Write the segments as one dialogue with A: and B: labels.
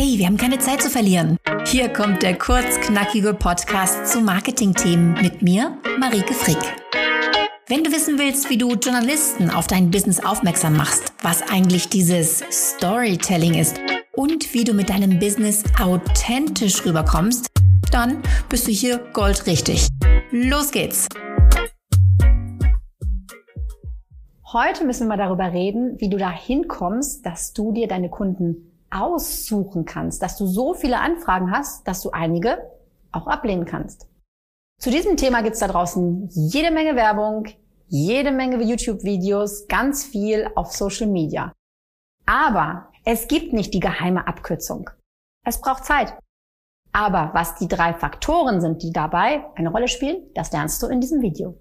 A: Hey, wir haben keine Zeit zu verlieren. Hier kommt der kurzknackige Podcast zu Marketingthemen mit mir, Marike Frick. Wenn du wissen willst, wie du Journalisten auf dein Business aufmerksam machst, was eigentlich dieses Storytelling ist und wie du mit deinem Business authentisch rüberkommst, dann bist du hier goldrichtig. Los geht's!
B: Heute müssen wir darüber reden, wie du da hinkommst, dass du dir deine Kunden aussuchen kannst, dass du so viele Anfragen hast, dass du einige auch ablehnen kannst. Zu diesem Thema gibt's da draußen jede Menge Werbung, jede Menge YouTube-Videos, ganz viel auf Social Media. Aber es gibt nicht die geheime Abkürzung. Es braucht Zeit. Aber was die drei Faktoren sind, die dabei eine Rolle spielen, das lernst du in diesem Video.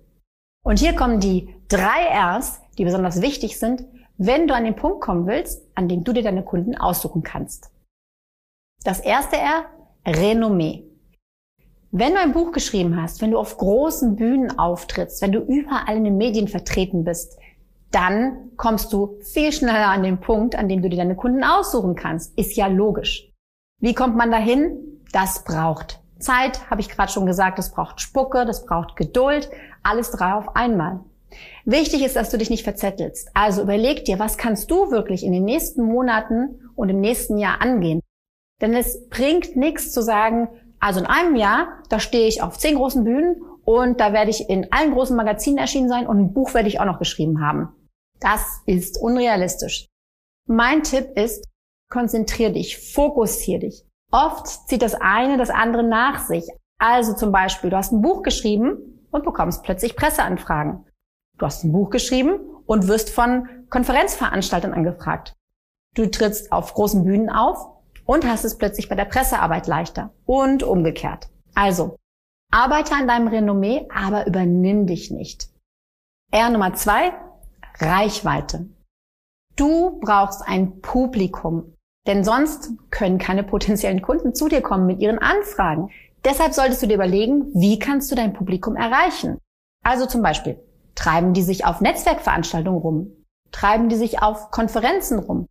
B: Und hier kommen die drei Rs, die besonders wichtig sind, wenn du an den Punkt kommen willst, an dem du dir deine Kunden aussuchen kannst. Das erste R, Renommee. Wenn du ein Buch geschrieben hast, wenn du auf großen Bühnen auftrittst, wenn du überall in den Medien vertreten bist, dann kommst du viel schneller an den Punkt, an dem du dir deine Kunden aussuchen kannst. Ist ja logisch. Wie kommt man dahin? Das braucht Zeit, habe ich gerade schon gesagt, das braucht Spucke, das braucht Geduld, alles drei auf einmal. Wichtig ist, dass du dich nicht verzettelst. Also überleg dir, was kannst du wirklich in den nächsten Monaten und im nächsten Jahr angehen? Denn es bringt nichts zu sagen, also in einem Jahr, da stehe ich auf zehn großen Bühnen und da werde ich in allen großen Magazinen erschienen sein und ein Buch werde ich auch noch geschrieben haben. Das ist unrealistisch. Mein Tipp ist, konzentrier dich, fokussier dich. Oft zieht das eine das andere nach sich. Also zum Beispiel, du hast ein Buch geschrieben und bekommst plötzlich Presseanfragen. Du hast ein Buch geschrieben und wirst von Konferenzveranstaltern angefragt. Du trittst auf großen Bühnen auf und hast es plötzlich bei der Pressearbeit leichter und umgekehrt. Also, arbeite an deinem Renommee, aber übernimm dich nicht. R Nummer zwei, Reichweite. Du brauchst ein Publikum, denn sonst können keine potenziellen Kunden zu dir kommen mit ihren Anfragen. Deshalb solltest du dir überlegen, wie kannst du dein Publikum erreichen? Also zum Beispiel, Treiben die sich auf Netzwerkveranstaltungen rum? Treiben die sich auf Konferenzen rum?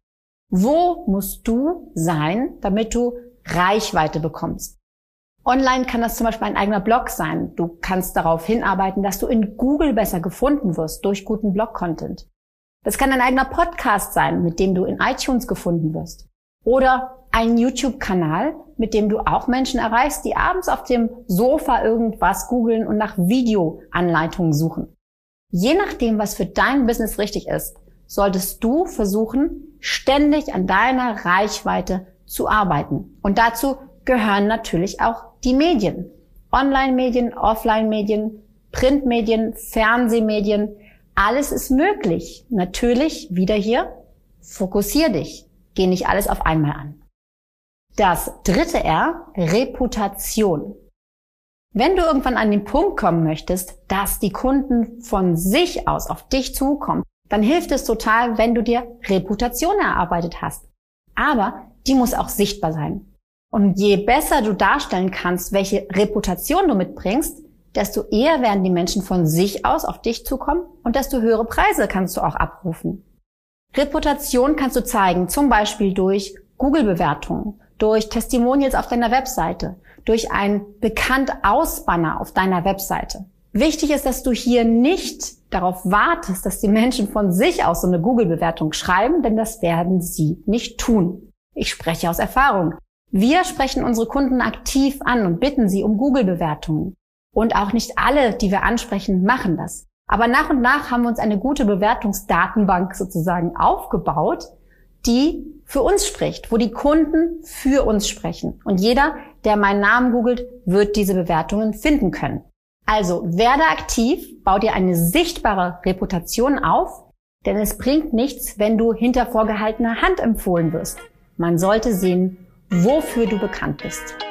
B: Wo musst du sein, damit du Reichweite bekommst? Online kann das zum Beispiel ein eigener Blog sein. Du kannst darauf hinarbeiten, dass du in Google besser gefunden wirst durch guten Blog-Content. Das kann ein eigener Podcast sein, mit dem du in iTunes gefunden wirst. Oder ein YouTube-Kanal, mit dem du auch Menschen erreichst, die abends auf dem Sofa irgendwas googeln und nach Videoanleitungen suchen. Je nachdem, was für dein Business richtig ist, solltest du versuchen, ständig an deiner Reichweite zu arbeiten. Und dazu gehören natürlich auch die Medien. Online-Medien, Offline-Medien, Printmedien, Fernsehmedien. Alles ist möglich. Natürlich, wieder hier, fokussier dich. Geh nicht alles auf einmal an. Das dritte R, Reputation. Wenn du irgendwann an den Punkt kommen möchtest, dass die Kunden von sich aus auf dich zukommen, dann hilft es total, wenn du dir Reputation erarbeitet hast. Aber die muss auch sichtbar sein. Und je besser du darstellen kannst, welche Reputation du mitbringst, desto eher werden die Menschen von sich aus auf dich zukommen und desto höhere Preise kannst du auch abrufen. Reputation kannst du zeigen, zum Beispiel durch Google-Bewertungen, durch Testimonials auf deiner Webseite, durch ein bekannt Ausbanner auf deiner Webseite. Wichtig ist, dass du hier nicht darauf wartest, dass die Menschen von sich aus so eine Google-Bewertung schreiben, denn das werden sie nicht tun. Ich spreche aus Erfahrung. Wir sprechen unsere Kunden aktiv an und bitten sie um Google-Bewertungen. Und auch nicht alle, die wir ansprechen, machen das. Aber nach und nach haben wir uns eine gute Bewertungsdatenbank sozusagen aufgebaut, die für uns spricht, wo die Kunden für uns sprechen. Und jeder, der meinen Namen googelt, wird diese Bewertungen finden können. Also werde aktiv, bau dir eine sichtbare Reputation auf, denn es bringt nichts, wenn du hinter vorgehaltener Hand empfohlen wirst. Man sollte sehen, wofür du bekannt bist.